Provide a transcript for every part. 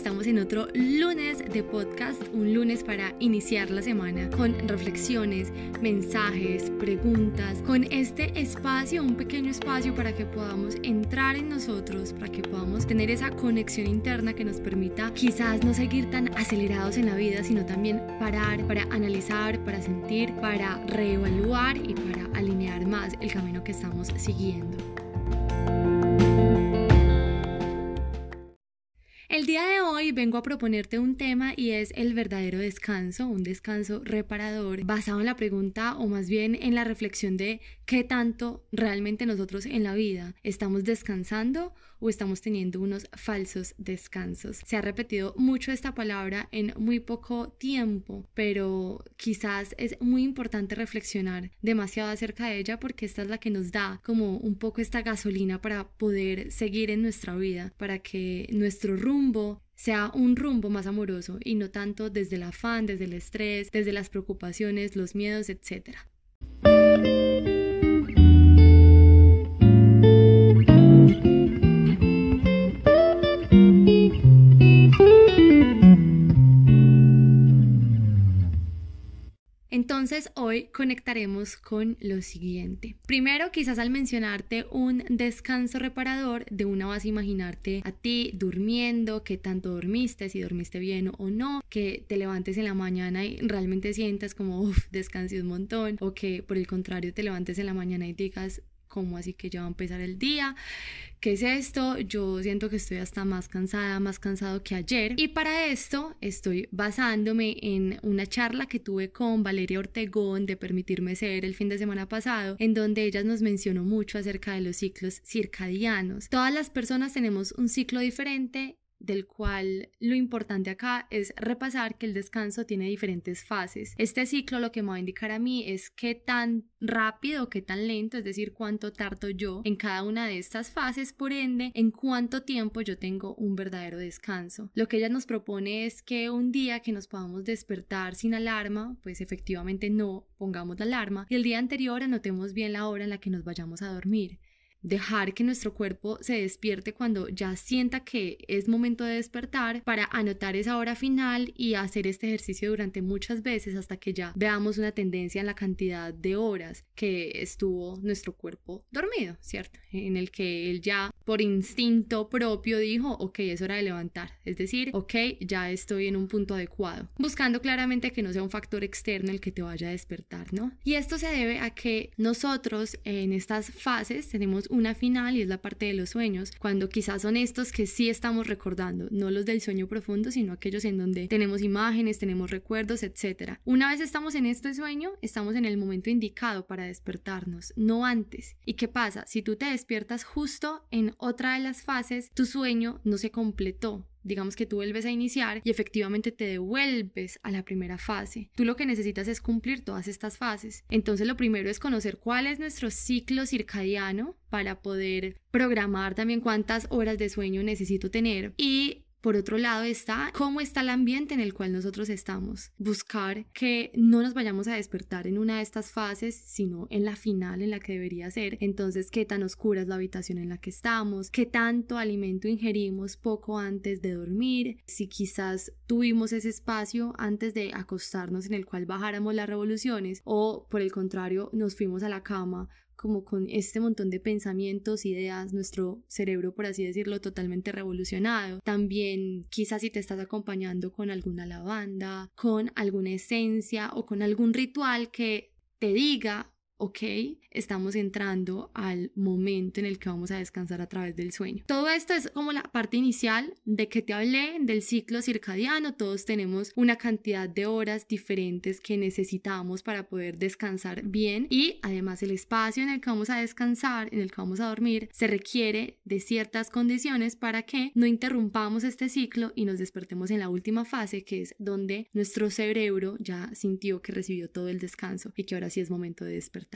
estamos en otro lunes de podcast, un lunes para iniciar la semana con reflexiones, mensajes, preguntas, con este espacio, un pequeño espacio para que podamos entrar en nosotros, para que podamos tener esa conexión interna que nos permita quizás no seguir tan acelerados en la vida, sino también parar para analizar, para sentir, para reevaluar y para alinear más el camino que estamos siguiendo. Vengo a proponerte un tema y es el verdadero descanso, un descanso reparador basado en la pregunta o más bien en la reflexión de qué tanto realmente nosotros en la vida estamos descansando o estamos teniendo unos falsos descansos. Se ha repetido mucho esta palabra en muy poco tiempo, pero quizás es muy importante reflexionar demasiado acerca de ella porque esta es la que nos da como un poco esta gasolina para poder seguir en nuestra vida, para que nuestro rumbo sea un rumbo más amoroso y no tanto desde el afán, desde el estrés, desde las preocupaciones, los miedos, etc. Entonces hoy conectaremos con lo siguiente. Primero, quizás al mencionarte un descanso reparador, de una vas a imaginarte a ti durmiendo, que tanto dormiste, si dormiste bien o no, que te levantes en la mañana y realmente sientas como, uff, descansé un montón, o que por el contrario te levantes en la mañana y digas, ¿cómo así que ya va a empezar el día? ¿Qué es esto? Yo siento que estoy hasta más cansada, más cansado que ayer. Y para esto estoy basándome en una charla que tuve con Valeria Ortegón de Permitirme Ser el fin de semana pasado, en donde ella nos mencionó mucho acerca de los ciclos circadianos. Todas las personas tenemos un ciclo diferente del cual lo importante acá es repasar que el descanso tiene diferentes fases. Este ciclo lo que me va a indicar a mí es qué tan rápido, qué tan lento, es decir, cuánto tardo yo en cada una de estas fases, por ende, en cuánto tiempo yo tengo un verdadero descanso. Lo que ella nos propone es que un día que nos podamos despertar sin alarma, pues efectivamente no pongamos la alarma y el día anterior anotemos bien la hora en la que nos vayamos a dormir dejar que nuestro cuerpo se despierte cuando ya sienta que es momento de despertar para anotar esa hora final y hacer este ejercicio durante muchas veces hasta que ya veamos una tendencia en la cantidad de horas que estuvo nuestro cuerpo dormido, ¿cierto? En el que él ya por instinto propio dijo, ok, es hora de levantar, es decir, ok, ya estoy en un punto adecuado, buscando claramente que no sea un factor externo el que te vaya a despertar, ¿no? Y esto se debe a que nosotros en estas fases tenemos una final y es la parte de los sueños, cuando quizás son estos que sí estamos recordando, no los del sueño profundo, sino aquellos en donde tenemos imágenes, tenemos recuerdos, etc. Una vez estamos en este sueño, estamos en el momento indicado para despertarnos, no antes. ¿Y qué pasa? Si tú te despiertas justo en otra de las fases, tu sueño no se completó, digamos que tú vuelves a iniciar y efectivamente te devuelves a la primera fase. Tú lo que necesitas es cumplir todas estas fases. Entonces lo primero es conocer cuál es nuestro ciclo circadiano para poder programar también cuántas horas de sueño necesito tener y por otro lado está cómo está el ambiente en el cual nosotros estamos. Buscar que no nos vayamos a despertar en una de estas fases, sino en la final en la que debería ser. Entonces, qué tan oscura es la habitación en la que estamos, qué tanto alimento ingerimos poco antes de dormir, si quizás tuvimos ese espacio antes de acostarnos en el cual bajáramos las revoluciones o por el contrario nos fuimos a la cama como con este montón de pensamientos, ideas, nuestro cerebro, por así decirlo, totalmente revolucionado. También quizás si te estás acompañando con alguna lavanda, con alguna esencia o con algún ritual que te diga ok, estamos entrando al momento en el que vamos a descansar a través del sueño. Todo esto es como la parte inicial de que te hablé del ciclo circadiano. Todos tenemos una cantidad de horas diferentes que necesitamos para poder descansar bien y además el espacio en el que vamos a descansar, en el que vamos a dormir, se requiere de ciertas condiciones para que no interrumpamos este ciclo y nos despertemos en la última fase que es donde nuestro cerebro ya sintió que recibió todo el descanso y que ahora sí es momento de despertar.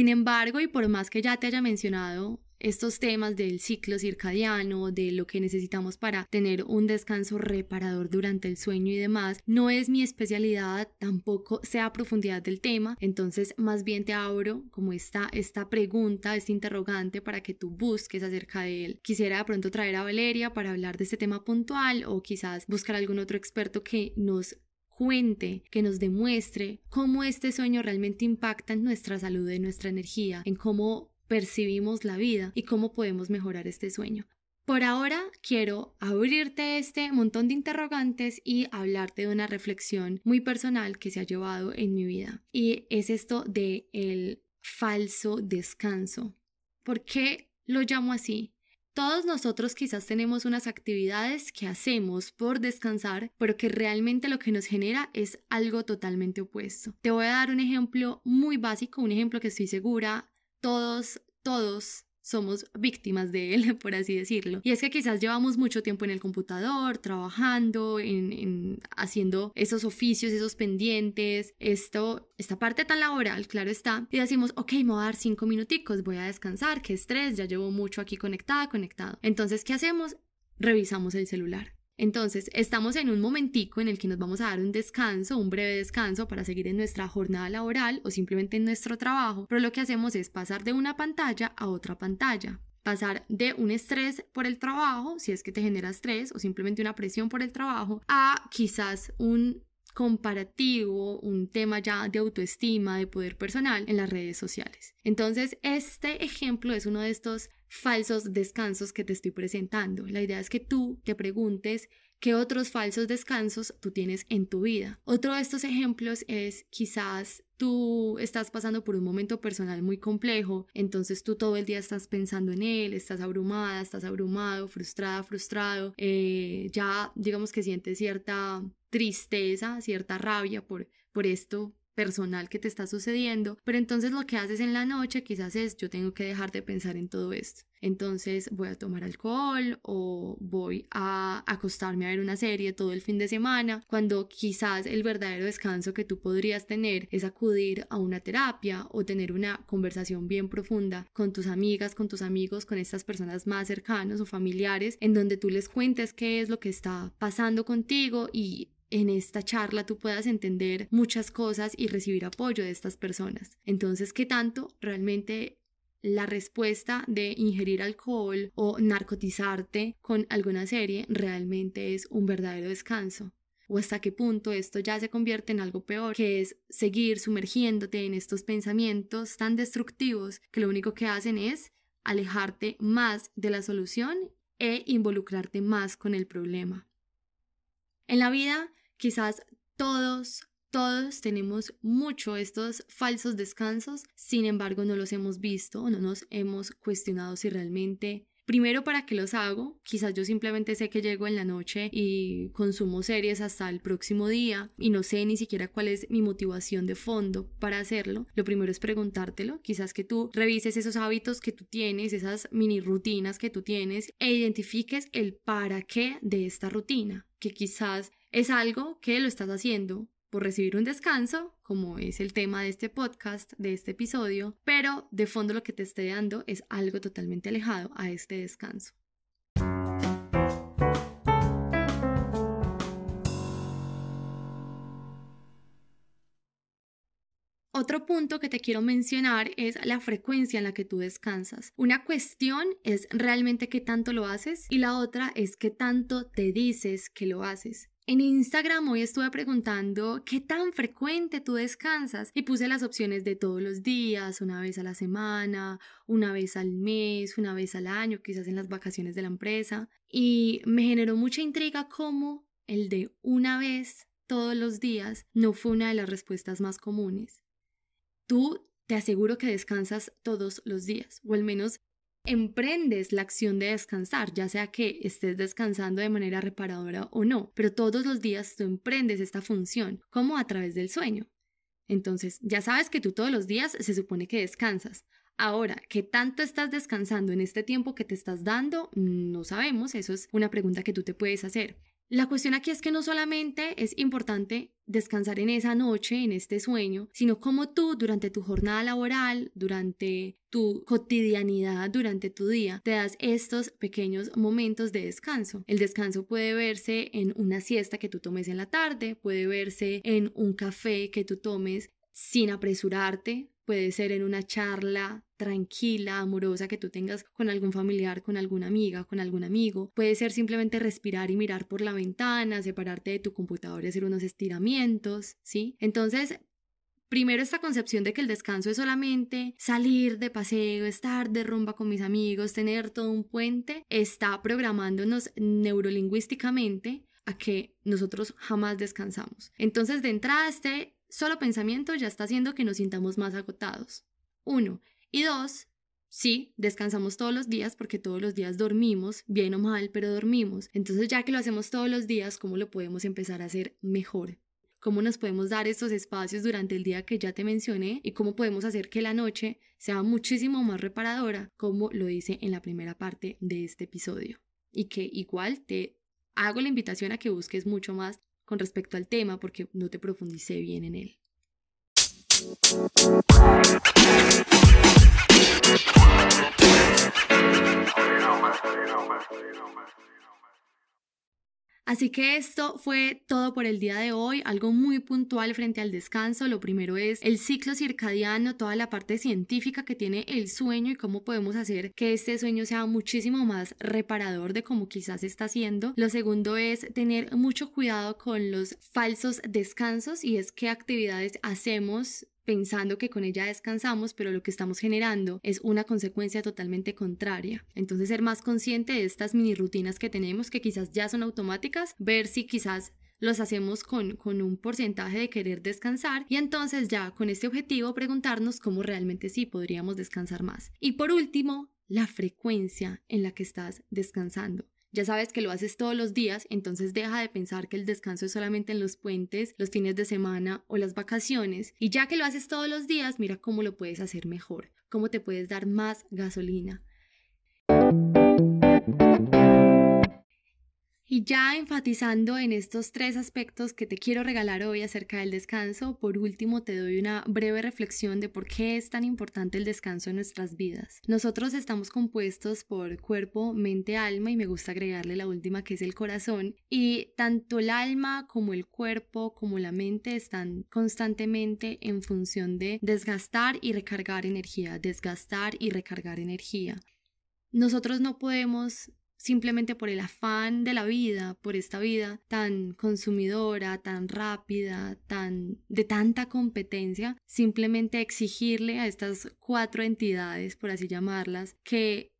Sin embargo, y por más que ya te haya mencionado estos temas del ciclo circadiano, de lo que necesitamos para tener un descanso reparador durante el sueño y demás, no es mi especialidad, tampoco sea profundidad del tema, entonces más bien te abro como esta, esta pregunta, este interrogante para que tú busques acerca de él. Quisiera de pronto traer a Valeria para hablar de este tema puntual o quizás buscar algún otro experto que nos cuente, que nos demuestre cómo este sueño realmente impacta en nuestra salud, en nuestra energía, en cómo percibimos la vida y cómo podemos mejorar este sueño. Por ahora quiero abrirte este montón de interrogantes y hablarte de una reflexión muy personal que se ha llevado en mi vida y es esto de el falso descanso. ¿Por qué lo llamo así? Todos nosotros quizás tenemos unas actividades que hacemos por descansar, pero que realmente lo que nos genera es algo totalmente opuesto. Te voy a dar un ejemplo muy básico, un ejemplo que estoy segura todos, todos somos víctimas de él, por así decirlo. Y es que quizás llevamos mucho tiempo en el computador, trabajando, en, haciendo esos oficios, esos pendientes, esto, esta parte tan laboral, claro está, y decimos, ok, me voy a dar cinco minuticos, voy a descansar, qué estrés, ya llevo mucho aquí conectada, conectado. Entonces, ¿qué hacemos? Revisamos el celular. Entonces, estamos en un momentico en el que nos vamos a dar un descanso, un breve descanso para seguir en nuestra jornada laboral o simplemente en nuestro trabajo, pero lo que hacemos es pasar de una pantalla a otra pantalla pasar de un estrés por el trabajo, si es que te genera estrés o simplemente una presión por el trabajo, a quizás un comparativo, un tema ya de autoestima, de poder personal en las redes sociales. Entonces, este ejemplo es uno de estos falsos descansos que te estoy presentando. La idea es que tú te preguntes qué otros falsos descansos tú tienes en tu vida. Otro de estos ejemplos es quizás tú estás pasando por un momento personal muy complejo, entonces tú todo el día estás pensando en él, estás abrumada, estás abrumado, frustrada, frustrado, eh, ya digamos que sientes cierta tristeza, cierta rabia por, por esto personal que te está sucediendo, pero entonces lo que haces en la noche quizás es yo tengo que dejar de pensar en todo esto. Entonces voy a tomar alcohol o voy a acostarme a ver una serie todo el fin de semana, cuando quizás el verdadero descanso que tú podrías tener es acudir a una terapia o tener una conversación bien profunda con tus amigas, con tus amigos, con estas personas más cercanas o familiares, en donde tú les cuentes qué es lo que está pasando contigo y en esta charla tú puedas entender muchas cosas y recibir apoyo de estas personas. Entonces, ¿qué tanto realmente la respuesta de ingerir alcohol o narcotizarte con alguna serie realmente es un verdadero descanso? ¿O hasta qué punto esto ya se convierte en algo peor, que es seguir sumergiéndote en estos pensamientos tan destructivos que lo único que hacen es alejarte más de la solución e involucrarte más con el problema? En la vida Quizás todos, todos tenemos mucho estos falsos descansos, sin embargo no los hemos visto o no nos hemos cuestionado si realmente Primero, ¿para qué los hago? Quizás yo simplemente sé que llego en la noche y consumo series hasta el próximo día y no sé ni siquiera cuál es mi motivación de fondo para hacerlo. Lo primero es preguntártelo. Quizás que tú revises esos hábitos que tú tienes, esas mini rutinas que tú tienes e identifiques el para qué de esta rutina. Que quizás es algo que lo estás haciendo por recibir un descanso, como es el tema de este podcast, de este episodio, pero de fondo lo que te esté dando es algo totalmente alejado a este descanso. Otro punto que te quiero mencionar es la frecuencia en la que tú descansas. Una cuestión es realmente qué tanto lo haces y la otra es qué tanto te dices que lo haces. En Instagram hoy estuve preguntando qué tan frecuente tú descansas y puse las opciones de todos los días, una vez a la semana, una vez al mes, una vez al año, quizás en las vacaciones de la empresa. Y me generó mucha intriga cómo el de una vez todos los días no fue una de las respuestas más comunes. Tú te aseguro que descansas todos los días, o al menos emprendes la acción de descansar, ya sea que estés descansando de manera reparadora o no, pero todos los días tú emprendes esta función, como a través del sueño. Entonces, ya sabes que tú todos los días se supone que descansas. Ahora, ¿qué tanto estás descansando en este tiempo que te estás dando? No sabemos, eso es una pregunta que tú te puedes hacer. La cuestión aquí es que no solamente es importante descansar en esa noche, en este sueño, sino como tú durante tu jornada laboral, durante tu cotidianidad, durante tu día, te das estos pequeños momentos de descanso. El descanso puede verse en una siesta que tú tomes en la tarde, puede verse en un café que tú tomes sin apresurarte, puede ser en una charla tranquila, amorosa que tú tengas con algún familiar, con alguna amiga, con algún amigo. Puede ser simplemente respirar y mirar por la ventana, separarte de tu computador y hacer unos estiramientos, ¿sí? Entonces, Primero esta concepción de que el descanso es solamente salir de paseo, estar de rumba con mis amigos, tener todo un puente, está programándonos neurolingüísticamente a que nosotros jamás descansamos. Entonces, de entrada, este solo pensamiento ya está haciendo que nos sintamos más agotados. Uno. Y dos, sí, descansamos todos los días porque todos los días dormimos, bien o mal, pero dormimos. Entonces ya que lo hacemos todos los días, ¿cómo lo podemos empezar a hacer mejor? ¿Cómo nos podemos dar estos espacios durante el día que ya te mencioné? ¿Y cómo podemos hacer que la noche sea muchísimo más reparadora, como lo dice en la primera parte de este episodio? Y que igual te hago la invitación a que busques mucho más con respecto al tema porque no te profundicé bien en él. Así que esto fue todo por el día de hoy, algo muy puntual frente al descanso. Lo primero es el ciclo circadiano, toda la parte científica que tiene el sueño y cómo podemos hacer que este sueño sea muchísimo más reparador de como quizás está haciendo. Lo segundo es tener mucho cuidado con los falsos descansos y es qué actividades hacemos pensando que con ella descansamos, pero lo que estamos generando es una consecuencia totalmente contraria. Entonces ser más consciente de estas mini rutinas que tenemos, que quizás ya son automáticas, ver si quizás los hacemos con, con un porcentaje de querer descansar y entonces ya con este objetivo preguntarnos cómo realmente sí podríamos descansar más. Y por último, la frecuencia en la que estás descansando. Ya sabes que lo haces todos los días, entonces deja de pensar que el descanso es solamente en los puentes, los fines de semana o las vacaciones. Y ya que lo haces todos los días, mira cómo lo puedes hacer mejor, cómo te puedes dar más gasolina. Y ya enfatizando en estos tres aspectos que te quiero regalar hoy acerca del descanso, por último te doy una breve reflexión de por qué es tan importante el descanso en nuestras vidas. Nosotros estamos compuestos por cuerpo, mente, alma y me gusta agregarle la última que es el corazón y tanto el alma como el cuerpo como la mente están constantemente en función de desgastar y recargar energía, desgastar y recargar energía. Nosotros no podemos simplemente por el afán de la vida, por esta vida tan consumidora, tan rápida, tan de tanta competencia, simplemente exigirle a estas cuatro entidades, por así llamarlas, que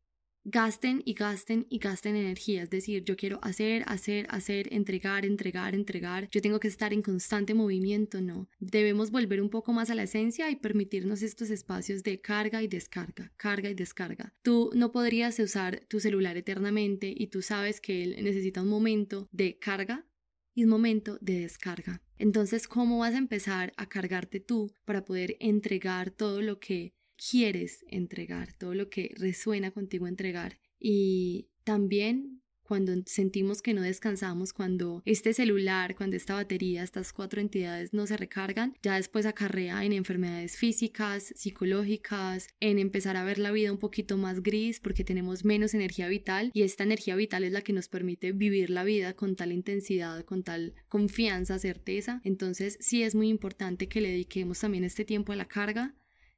gasten y gasten y gasten energía. Es decir, yo quiero hacer, hacer, hacer, entregar, entregar, entregar. Yo tengo que estar en constante movimiento, no. Debemos volver un poco más a la esencia y permitirnos estos espacios de carga y descarga, carga y descarga. Tú no podrías usar tu celular eternamente y tú sabes que él necesita un momento de carga y un momento de descarga. Entonces, ¿cómo vas a empezar a cargarte tú para poder entregar todo lo que quieres entregar, todo lo que resuena contigo entregar. Y también cuando sentimos que no descansamos, cuando este celular, cuando esta batería, estas cuatro entidades no se recargan, ya después acarrea en enfermedades físicas, psicológicas, en empezar a ver la vida un poquito más gris porque tenemos menos energía vital y esta energía vital es la que nos permite vivir la vida con tal intensidad, con tal confianza, certeza. Entonces sí es muy importante que le dediquemos también este tiempo a la carga,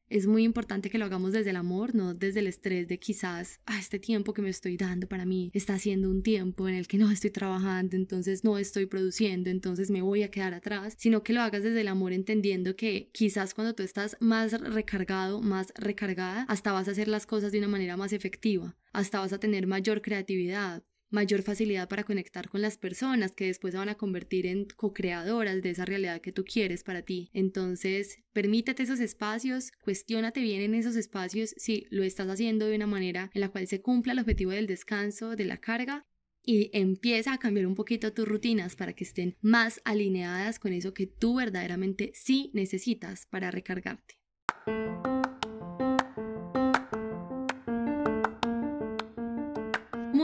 es muy importante que lo hagamos desde el amor, no desde el estrés de quizás, ah, este tiempo que me estoy dando para mí está siendo un tiempo en el que no estoy trabajando, entonces no estoy produciendo, entonces me voy a quedar atrás, sino que lo hagas desde el amor entendiendo que quizás cuando tú estás más recargado, más recargada, hasta vas a hacer las cosas de una manera más efectiva, hasta vas a tener mayor creatividad, mayor facilidad para conectar con las personas que después se van a convertir en co-creadoras de esa realidad que tú quieres para ti. Entonces, permítete esos espacios, cuestiónate bien en esos espacios si lo estás haciendo de una manera en la cual se cumpla el objetivo del descanso, de la carga y empieza a cambiar un poquito tus rutinas para que estén más alineadas con eso que tú verdaderamente sí necesitas para recargarte.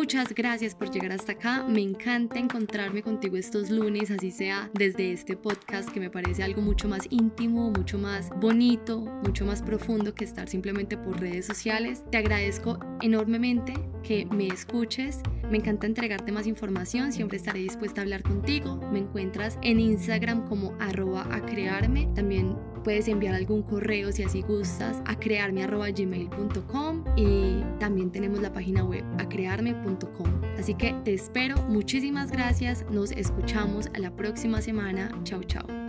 Muchas gracias por llegar hasta acá. Me encanta encontrarme contigo estos lunes, así sea desde este podcast que me parece algo mucho más íntimo, mucho más bonito, mucho más profundo que estar simplemente por redes sociales. Te agradezco enormemente que me escuches. Me encanta entregarte más información. Siempre estaré dispuesta a hablar contigo. Me encuentras en Instagram como arroba a crearme. También puedes enviar algún correo si así gustas a crearme.gmail.com y también tenemos la página web acrearme.com. Así que te espero, muchísimas gracias, nos escuchamos la próxima semana, chao chao.